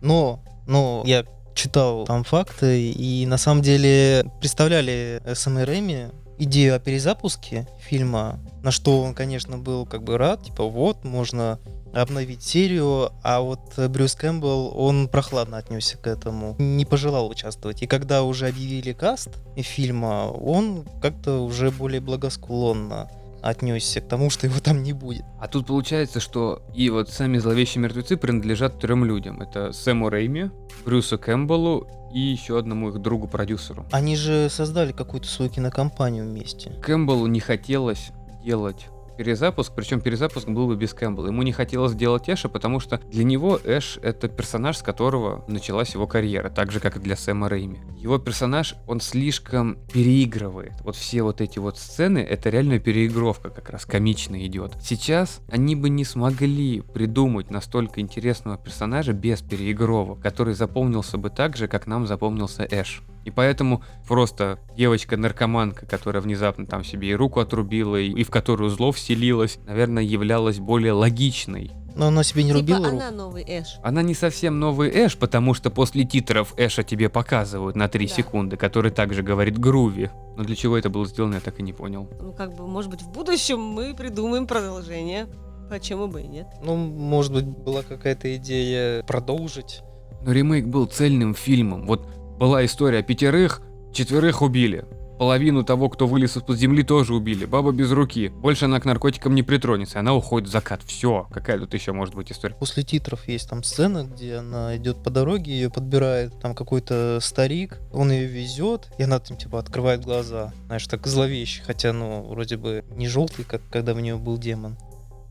Но, но я читал там факты, и на самом деле представляли СМ Рэми идею о перезапуске фильма, на что он, конечно, был как бы рад, типа вот, можно обновить серию, а вот Брюс Кэмпбелл, он прохладно отнесся к этому, не пожелал участвовать. И когда уже объявили каст фильма, он как-то уже более благосклонно отнесся к тому, что его там не будет. А тут получается, что и вот сами зловещие мертвецы принадлежат трем людям. Это Сэму Рейми, Брюсу Кэмпбеллу и еще одному их другу-продюсеру. Они же создали какую-то свою кинокомпанию вместе. Кэмпбеллу не хотелось делать перезапуск, причем перезапуск был бы без Кэмпбелла. Ему не хотелось делать Эша, потому что для него Эш — это персонаж, с которого началась его карьера, так же, как и для Сэма Рэйми. Его персонаж, он слишком переигрывает. Вот все вот эти вот сцены, это реально переигровка как раз, комично идет. Сейчас они бы не смогли придумать настолько интересного персонажа без переигровок, который запомнился бы так же, как нам запомнился Эш. И поэтому просто девочка-наркоманка, которая внезапно там себе и руку отрубила, и, и в которую зло вселилась, наверное, являлась более логичной. Но она себе не типа рубила руку. она новый Эш. Она не совсем новый Эш, потому что после титров Эша тебе показывают на 3 Да. секунды, который также говорит Груви. Но для чего это было сделано, я так и не понял. Ну, как бы, может быть, в будущем мы придумаем продолжение. Почему бы и нет? Ну, может быть, была какая-то идея продолжить. Но ремейк был цельным фильмом. Вот была история пятерых, четверых убили. Половину того, кто вылез из-под земли, тоже убили. Баба без руки. Больше она к наркотикам не притронется. Она уходит в закат. Все. Какая тут еще может быть история? После титров есть там сцена, где она идет по дороге, ее подбирает там какой-то старик, он ее везет, и она там типа открывает глаза. Знаешь, так зловеще, хотя, ну, вроде бы не желтый, как когда в нее был демон,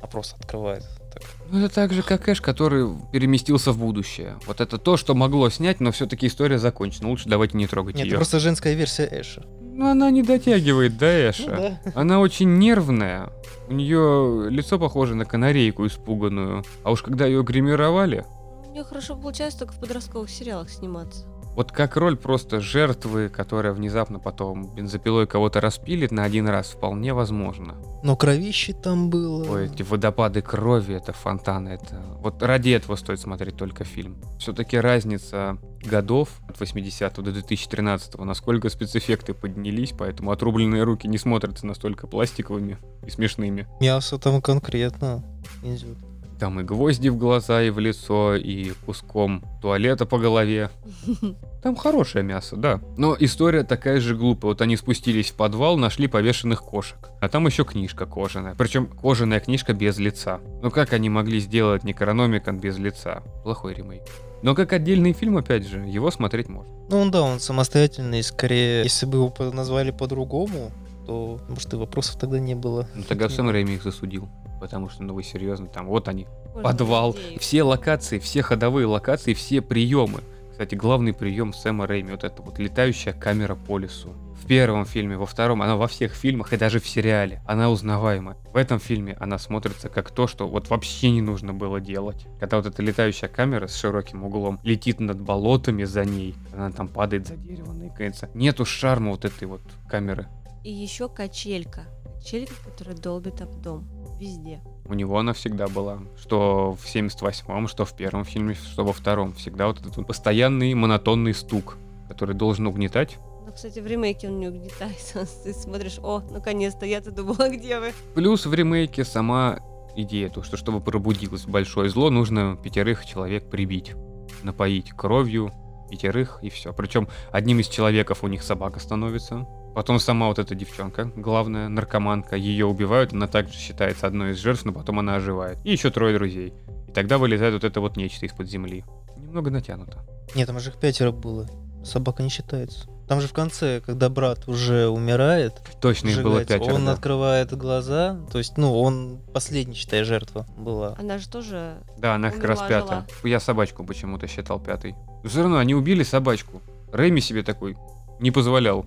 а просто открывает. Так. Ну, это так же, как Эш, который переместился в будущее. Вот это то, что могло снять, но все-таки история закончена. Лучше давайте не трогать Нет, ее. это просто женская версия Эша. Ну, она не дотягивает до Эша. Ну да. Она очень нервная. У нее лицо похоже на канарейку испуганную. А уж когда ее гримировали, У нее хорошо получается только в подростковых сериалах сниматься. Вот как роль просто жертвы, которая внезапно потом бензопилой кого-то распилит на один раз, вполне возможно. Но кровище там было. Ой, эти водопады крови, это фонтаны, это... Вот ради этого стоит смотреть только фильм. Все-таки разница годов от 80 до 2013, насколько спецэффекты поднялись, поэтому отрубленные руки не смотрятся настолько пластиковыми и смешными. Мясо там конкретно идет. Там и гвозди в глаза, и в лицо, и куском туалета по голове. Там хорошее мясо, да. Но история такая же глупая. Вот они спустились в подвал, нашли повешенных кошек. А там еще книжка кожаная. Причем кожаная книжка без лица. Ну как они могли сделать Некрономикон без лица? Плохой ремейк. Но как отдельный фильм, опять же, его смотреть можно. Ну, он, да, он самостоятельный, скорее, если бы его назвали по-другому, то, может, и вопросов тогда не было. Ну тогда Сэм Рэйми их засудил. Потому что, ну вы серьезно, там вот они, Можно подвал, идею. все локации, все ходовые локации, все приемы. Кстати, главный прием Сэма Рэйми, вот это вот летающая камера по лесу. В первом фильме, во втором, она во всех фильмах и даже в сериале, она узнаваема. В этом фильме она смотрится как то, что вот вообще не нужно было делать. Когда вот эта летающая камера с широким углом летит над болотами за ней, она там падает за дерево, наикается. Нету шарма вот этой вот камеры. И еще качелька. Качелька, которая долбит об дом. Везде. У него она всегда была. Что в 78-м, что в первом фильме, что во втором. Всегда вот этот вот постоянный монотонный стук, который должен угнетать. Но, кстати, в ремейке он не угнетается. Ты смотришь, о, наконец-то, я-то думала, где вы? Плюс в ремейке сама идея, то, что чтобы пробудилось большое зло, нужно пятерых человек прибить. Напоить кровью пятерых и все. Причем одним из человеков у них собака становится. Потом сама вот эта девчонка, главная наркоманка, ее убивают, она также считается одной из жертв, но потом она оживает. И еще трое друзей. И тогда вылезает вот это вот нечто из-под земли. Немного натянуто. Нет, там же их пятеро было. Собака не считается. Там же в конце, когда брат уже умирает, Точно, их было пятеро. он да. открывает глаза, то есть, ну, он последний, считай, жертва была. Она же тоже... Да, она как раз пятая. Я собачку почему-то считал пятой. Но все равно они убили собачку. Рэми себе такой не позволял.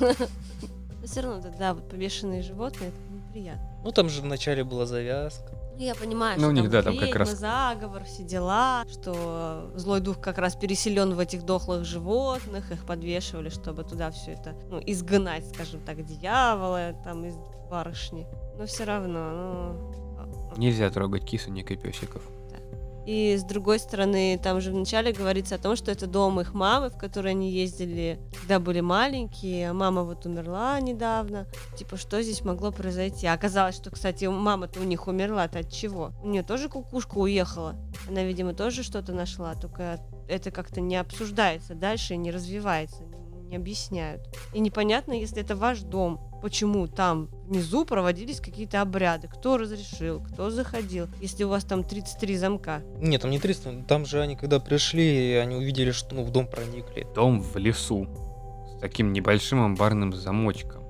Но все равно, да, вот побешенные животные, это неприятно. Ну, там же вначале была завязка. Ну, Я понимаю, Ну, что у них, там, да, там как раз- заговор, все дела, что злой дух как раз переселен в этих дохлых животных, их подвешивали, чтобы туда все это, ну, изгнать, скажем так, дьявола там из барышни. Но все равно, ну... Нельзя трогать кисонек и песиков. И с другой стороны, там же вначале говорится о том, что это дом их мамы, в который они ездили, когда были маленькие, а мама вот умерла недавно. Типа, что здесь могло произойти? Оказалось, что, кстати, мама-то у них умерла-то от чего? У нее тоже кукушка уехала. Она, видимо, тоже что-то нашла, только это как-то не обсуждается дальше и не развивается, не объясняют. И непонятно, если это ваш дом, почему там внизу проводились какие-то обряды, кто разрешил, кто заходил, если у вас там 33 замка. Нет, там не 300, там же они когда пришли, они увидели, что ну, в дом проникли. Дом в лесу с таким небольшим амбарным замочком.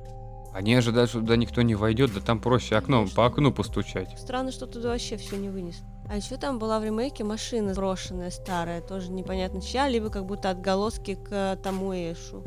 Они ожидают, что туда никто не войдет, да там проще окном, по окну постучать. Странно, что туда вообще все не вынесли. А еще там была в ремейке машина брошенная, старая, тоже непонятно чья, либо как будто отголоски к тому Эшу.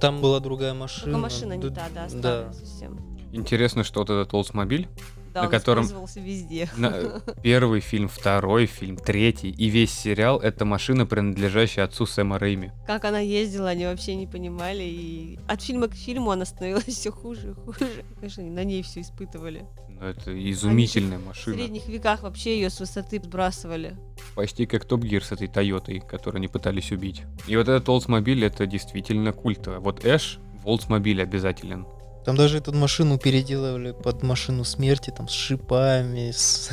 Там была другая машина. Только машина не та, да, старая совсем. Интересно, что вот этот Oldsmobile, Да, На он котором- везде. на- первый фильм, второй фильм, третий и весь сериал, это машина, принадлежащая отцу Сэма Рэйми. Как она ездила, они вообще не понимали. И от фильма к фильму она становилась все хуже и хуже. Конечно, на ней все испытывали. Это изумительная В машина. средних веках вообще ее с высоты сбрасывали. Почти как Топ Гир с этой Тойотой, которую они пытались убить. И вот этот Oldsmobile, это действительно культово. Вот Эш в Oldsmobile обязателен. Там даже эту машину переделывали под машину смерти, там с шипами, с...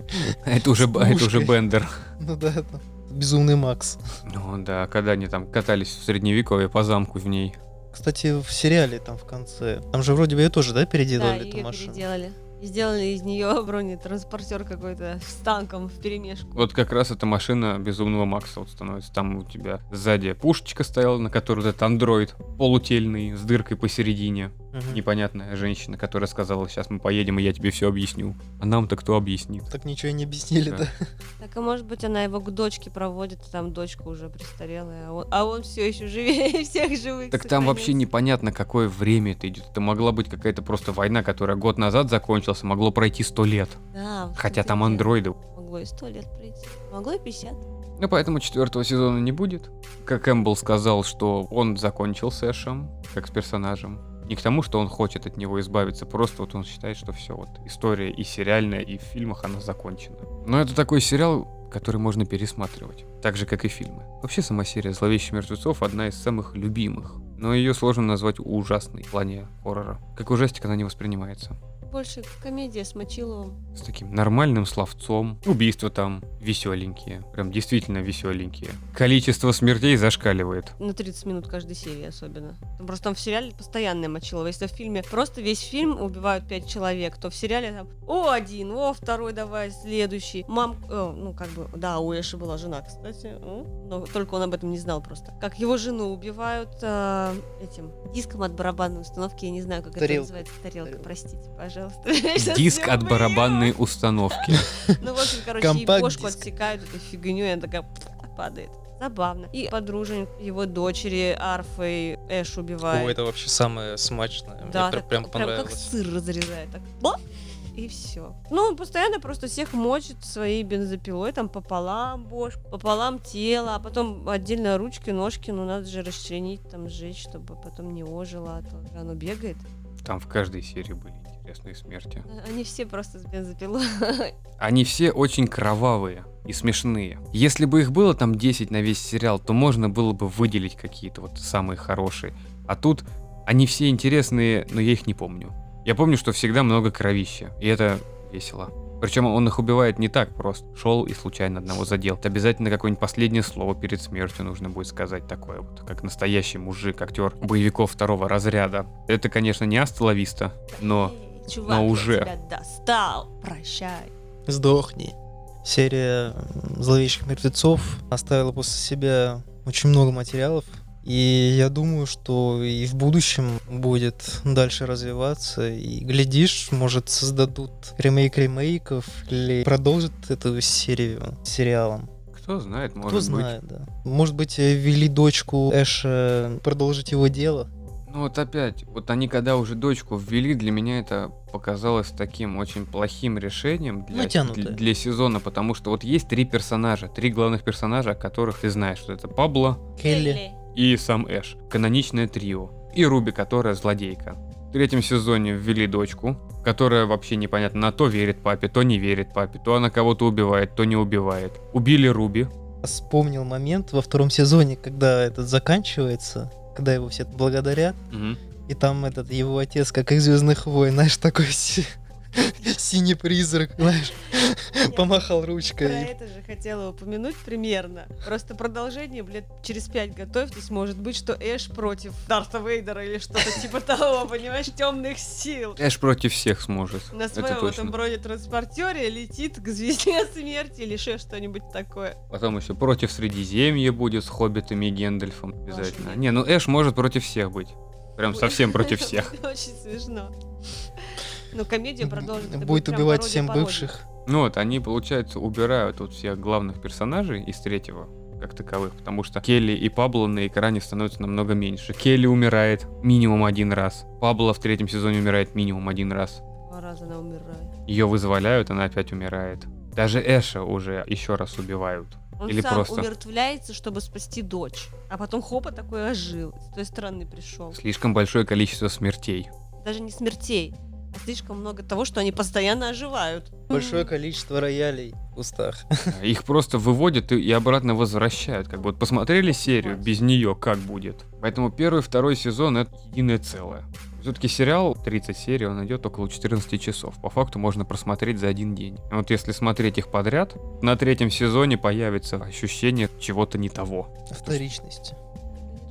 Это уже, это уже. Бендер. Ну да, там безумный Макс. Ну да, когда они там катались в средневековье по замку в ней. Кстати, в сериале там в конце, там же вроде бы ее тоже, да, Да, переделали эту ее машину? переделали. И сделали из нее бронетранспортер какой-то с танком в перемешку. Вот как раз эта машина безумного Макса вот становится. Там у тебя сзади пушечка стояла, на которой вот этот андроид полутельный с дыркой посередине. Мгм. Непонятная женщина, которая сказала, сейчас мы поедем, и я тебе все объясню. А нам-то кто объяснит? Так ничего и не объяснили, Да. да? Так, а может быть, она его к дочке проводит, а там дочка уже престарелая, а он, а он все еще живее всех живых. Так там вообще сохранился. непонятно, какое время это идет. Это могла быть какая-то просто война, которая год назад закончилась, а могло пройти сто лет. Да, Хотя там андроиды. Могло и сто лет пройти. Могло и 50. Ну, поэтому четвертого сезона не будет. Как Эмбл сказал, что он закончил с Эшем, как с персонажем. Не к тому, что он хочет от него избавиться, просто вот он считает, что все, вот история и сериальная, и в фильмах она закончена. Но это такой сериал, который можно пересматривать, так же, как и фильмы. Вообще, сама серия «Зловещих мертвецов» одна из самых любимых, но ее сложно назвать ужасной в плане хоррора. Как ужастик она не воспринимается. Больше комедия с Мочиловым. С таким нормальным словцом. Убийства там веселенькие. Прям действительно веселенькие. Количество смертей зашкаливает. На 30 минут каждой серии особенно. Просто там в сериале постоянная Мочилова. Если в фильме просто весь фильм убивают 5 человек, то в сериале там о, один, о, второй, давай, следующий. Мам, э, ну как бы, да, у Эши была жена, кстати. Но только он об этом не знал просто. Как его жену убивают э, этим диском от барабанной установки, я не знаю, как это Тарелка. называется. Тарелка, Тарелка. простите, пожалуйста. Сейчас Диск от барабанной установки. Ну, в общем, короче, и Компакт-диск. бошку отсекают этой фигней, она такая падает. Забавно. И подружень его дочери Арфой Эш убивает. О, это вообще самое смачное. да, Мне так, прям прям как понравилось. сыр разрезает. Так, и все. Ну, он постоянно просто всех мочит своей бензопилой, там пополам бошку, пополам тело, а потом отдельно ручки, ножки, ну надо же расчленить, там сжечь, чтобы потом не ожило, а то оно бегает. Там в каждой серии были интересные смерти. Они все просто с бензопилой. Они все очень кровавые и смешные. Если бы их было там 10 на весь сериал, то можно было бы выделить какие-то вот самые хорошие. А тут они все интересные, но я их не помню. Я помню, что всегда много кровища, и это весело. Причем он их убивает не так просто. Шел и случайно одного задел. Это обязательно какое-нибудь последнее слово перед смертью нужно будет сказать такое вот, как настоящий мужик, актер боевиков второго разряда. Это, конечно, не Астоловиста, но чувак, но я уже. тебя достал, прощай. Сдохни. Серия зловещих мертвецов оставила после себя очень много материалов. И я думаю, что и в будущем будет дальше развиваться. И глядишь, может создадут ремейк ремейков или продолжат эту серию сериалом. Кто знает, может Кто быть. знает, да. Может быть, ввели дочку Эша продолжить его дело. Ну вот опять, вот они когда уже дочку ввели, для меня это показалось таким очень плохим решением для, для, для сезона, потому что вот есть три персонажа, три главных персонажа, о которых ты знаешь, что это Пабло Келли. и сам Эш, каноничное трио, и Руби, которая злодейка. В третьем сезоне ввели дочку, которая вообще непонятно, на то верит папе, то не верит папе, то она кого-то убивает, то не убивает. Убили Руби, Вспомнил момент во втором сезоне, когда этот заканчивается, когда его все благодарят, Мгм. и там этот его отец, как из Звездных войн, знаешь, такой синий призрак, знаешь, помахал Про ручкой. это же хотела упомянуть примерно. Просто продолжение, блядь, через пять готовьтесь. Может быть, что Эш против Дарта Вейдера или что-то типа того, понимаешь, темных сил. Эш против всех сможет. На своем этом бронетранспортере летит к звезде смерти или еще что-нибудь такое. Потом еще против Средиземья будет с Хоббитами и Гендальфом обязательно. Не, ну Эш может против всех быть. Прям совсем против всех. Очень смешно. Но комедию продолжит. это Будет убивать всем бывших. Ну вот, они, получается, убирают вот всех главных персонажей из третьего как таковых, потому что Келли и Пабло на экране становятся намного меньше. Келли умирает минимум один раз. Пабло в третьем сезоне умирает минимум один раз. Два раза она умирает. Ее вызволяют, она опять умирает. Даже Эша уже еще раз убивают. Он Или сам просто- умертвляется, чтобы спасти дочь. А потом хопа такой ожил. С той стороны пришел. Слишком большое количество смертей. Даже не смертей, слишком много того, что они постоянно оживают. Большое количество роялей в устах. Их просто выводят и, обратно возвращают. Как бы вот посмотрели серию, без нее как будет. Поэтому первый и второй сезон это единое целое. Все-таки сериал 30 серий, он идет около 14 часов. По факту можно просмотреть за один день. И Вот если смотреть их подряд, на третьем сезоне появится ощущение чего-то не того. Вторичность.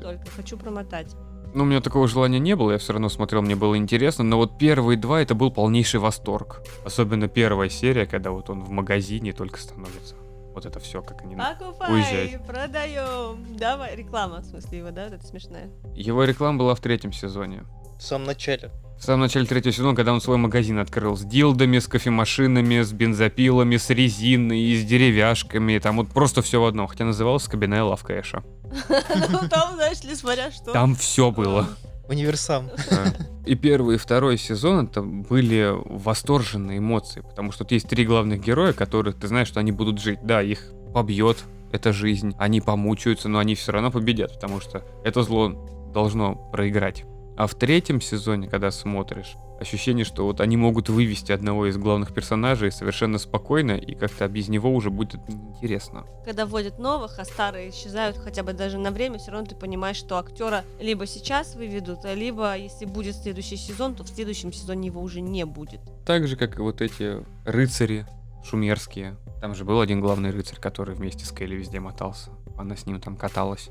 Только хочу промотать. Ну, у меня такого желания не было, я все равно смотрел, мне было интересно, но вот первые два это был полнейший восторг. Особенно первая серия, когда вот он в магазине только становится. Вот это все, как они... Покупай, Уезжай. продаем. Давай, реклама, в смысле его, да? Вот это смешная. Его реклама была в третьем сезоне. В самом начале. В самом начале третьего сезона, когда он свой магазин открыл с дилдами, с кофемашинами, с бензопилами, с резиной, с деревяшками, там вот просто все в одном, хотя называлась кабинная лавка Эша. Ну, там, знаешь ли, смотря что. Там все было. Универсам. И первый и второй сезон это были восторженные эмоции, потому что тут есть три главных героя, которых ты знаешь, что они будут жить. Да, их побьет эта жизнь, они помучаются, но они все равно победят, потому что это зло должно проиграть. А в третьем сезоне, когда смотришь, ощущение, что вот они могут вывести одного из главных персонажей совершенно спокойно, и как-то без него уже будет неинтересно. Когда вводят новых, а старые исчезают хотя бы даже на время, все равно ты понимаешь, что актера либо сейчас выведут, либо если будет следующий сезон, то в следующем сезоне его уже не будет. Так же, как и вот эти рыцари шумерские. Там же был один главный рыцарь, который вместе с Келли везде мотался. Она с ним там каталась.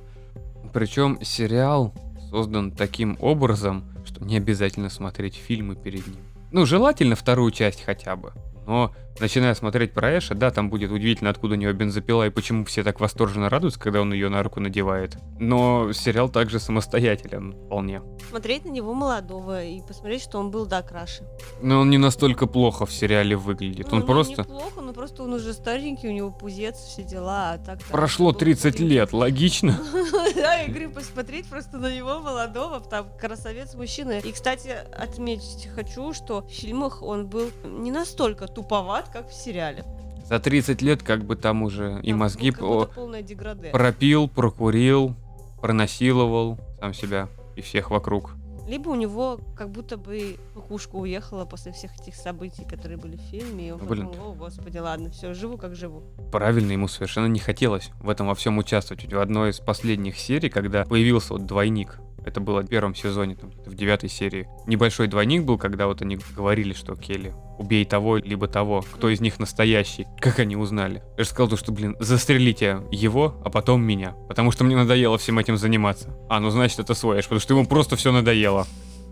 Причем сериал создан таким образом, не обязательно смотреть фильмы перед ним. Ну, желательно вторую часть хотя бы. Но начиная смотреть про Эша, да, там будет удивительно, откуда у него бензопила и почему все так восторженно радуются, когда он ее на руку надевает. Но сериал также самостоятелен вполне. Смотреть на него молодого и посмотреть, что он был, да, краше. Но он не настолько плохо в сериале выглядит. Ну, Он ну, просто... Неплохо, но просто он уже старенький, у него пузец, все дела, а так Прошло 30 лет, логично. Да, игры посмотреть просто на него молодого, там красавец мужчина. И, кстати, отметить хочу, что в фильмах он был не настолько туповат, как в сериале. За 30 лет как бы там уже и Там мозги деграде. пропил, прокурил, пронасиловал сам себя и всех вокруг. Либо у него как будто бы кукушка уехала после всех этих событий, которые были в фильме, и он Ну, блин. подумал, о, господи, ладно, все, живу как живу. Правильно, ему совершенно не хотелось в этом во всем участвовать. В одной из последних серий, когда появился вот двойник, это было в первом сезоне, там, в девятой серии. Небольшой двойник был, когда вот они говорили, что Келли, убей того, либо того, кто из них настоящий. Как они узнали? Я же сказал, то, что, блин, застрелите его, а потом меня. Потому что мне надоело всем этим заниматься. А, ну значит это свой потому что ему просто все надоело.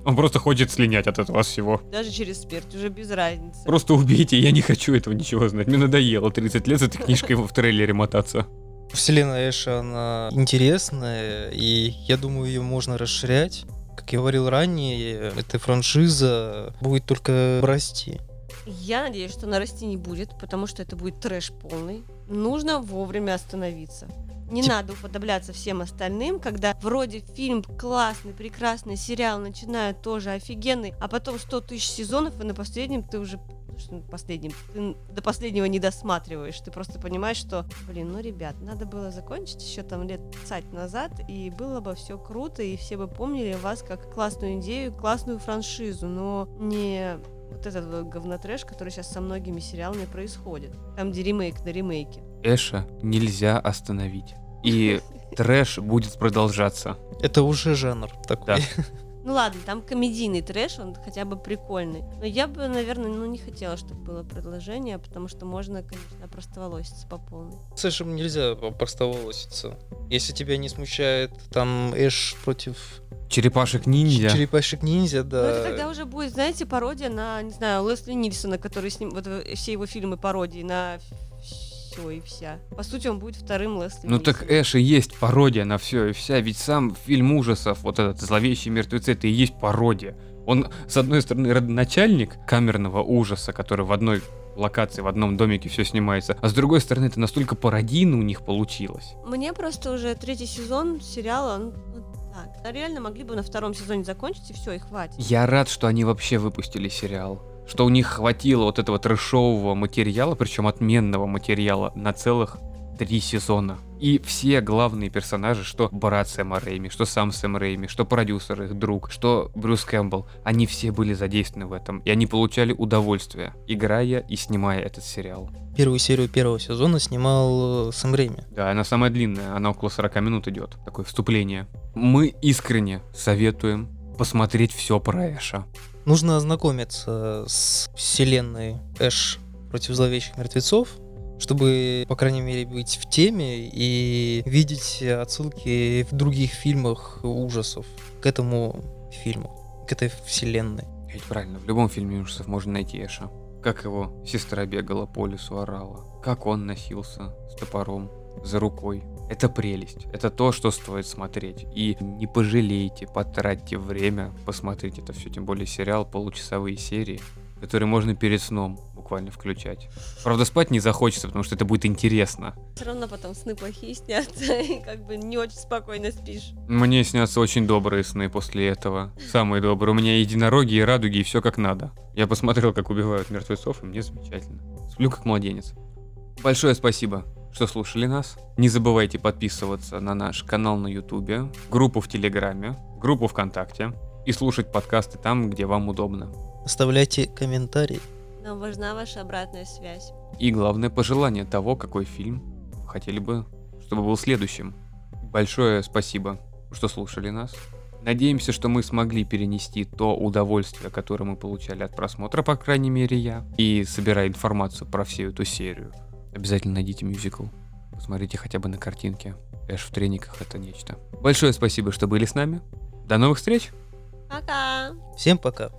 Он просто хочет слинять от этого всего. Даже через смерть, уже без разницы. Просто убейте, я не хочу этого ничего знать. Мне надоело 30 лет с этой книжкой в трейлере мотаться. Вселенная Эша, она интересная, и я думаю, ее можно расширять. Как я говорил ранее, эта франшиза будет только расти. Я надеюсь, что нарасти не будет, потому что это будет трэш полный. Нужно вовремя остановиться. Не Тип- надо уподобляться всем остальным, когда вроде фильм классный, прекрасный, сериал начинают тоже офигенный, а потом 100 тысяч сезонов, и на последнем ты уже что на последнем, ты до последнего не досматриваешь. Ты просто понимаешь, что, блин, ну, ребят, надо было закончить еще там лет 50 назад, и было бы все круто, и все бы помнили вас как классную идею, классную франшизу, но не вот этот вот говнотрэш, который сейчас со многими сериалами происходит. Там, где ремейк на ремейке. Эша нельзя остановить. И трэш будет продолжаться. Это уже жанр такой. Да. Ну ладно, там комедийный трэш, он хотя бы прикольный. Но я бы, наверное, ну не хотела, чтобы было продолжение, потому что можно, конечно, простоволоситься по полной. С Эшем нельзя простоволоситься. Если тебя не смущает там Эш против Черепашек ниндзя. черепашек ниндзя, да. Но это тогда уже будет, знаете, пародия на, не знаю, Лесли Нильсона, который с ним, вот э, все его фильмы пародии на все и вся. По сути, он будет вторым Лесли Ну так. Эш и есть пародия на все и вся, ведь сам фильм ужасов, вот этот «Зловещие мертвецы», это и есть пародия. Он, с одной стороны, родоначальник камерного ужаса, который в одной локации, в одном домике все снимается, а с другой стороны, это настолько пародийно у них получилось. Мне просто уже третий сезон сериала, он вот так. А Реально могли бы на втором сезоне закончить, и все, и хватит. Я рад, что они вообще выпустили сериал. Что у них хватило вот этого трэшового материала, причем отменного материала, на целых три сезона. И все главные персонажи, что брат Сэма Рэйми, что сам Сэм Рэйми, что продюсер их друг, что Брюс Кэмпбелл, они все были задействованы в этом. И они получали удовольствие, играя и снимая этот сериал. Первую серию первого сезона снимал э, Сэм Рэйми. Да, она самая длинная, она около 40 минут идет. Такое вступление. Мы искренне советуем посмотреть все про Эша. Нужно ознакомиться с вселенной Эш против зловещих мертвецов, чтобы, по крайней мере, быть в теме и видеть отсылки в других фильмах ужасов к этому фильму, к этой вселенной. Ведь правильно, в любом фильме ужасов можно найти Эша. Как его сестра бегала по лесу, орала. Как он носился с топором за рукой. Это прелесть. Это то, что стоит смотреть. И не пожалейте, потратьте время посмотреть это все. Тем более сериал, получасовые серии, которые можно перед сном буквально включать. Правда, спать не захочется, потому что это будет интересно. Все равно потом сны плохие снятся, и как бы не очень спокойно спишь. Мне снятся очень добрые сны после этого. Самые добрые. У меня единороги и радуги, и все как надо. Я посмотрел, как убивают мертвецов, и мне замечательно. Сплю как младенец. Большое спасибо, что слушали нас. Не забывайте подписываться на наш канал на Ютубе, группу в Телеграме, группу ВКонтакте и слушать подкасты там, где вам удобно. Оставляйте комментарии. Нам важна ваша обратная связь. И главное пожелание того, какой фильм хотели бы, чтобы был следующим. Большое спасибо, что слушали нас. Надеемся, что мы смогли перенести то удовольствие, которое мы получали от просмотра, по крайней мере я, и собирая информацию про всю эту серию. Обязательно найдите мюзикл. Посмотрите хотя бы на картинке. Эш в трениках это нечто. Большое спасибо, что были с нами. До новых встреч! Пока! Всем пока.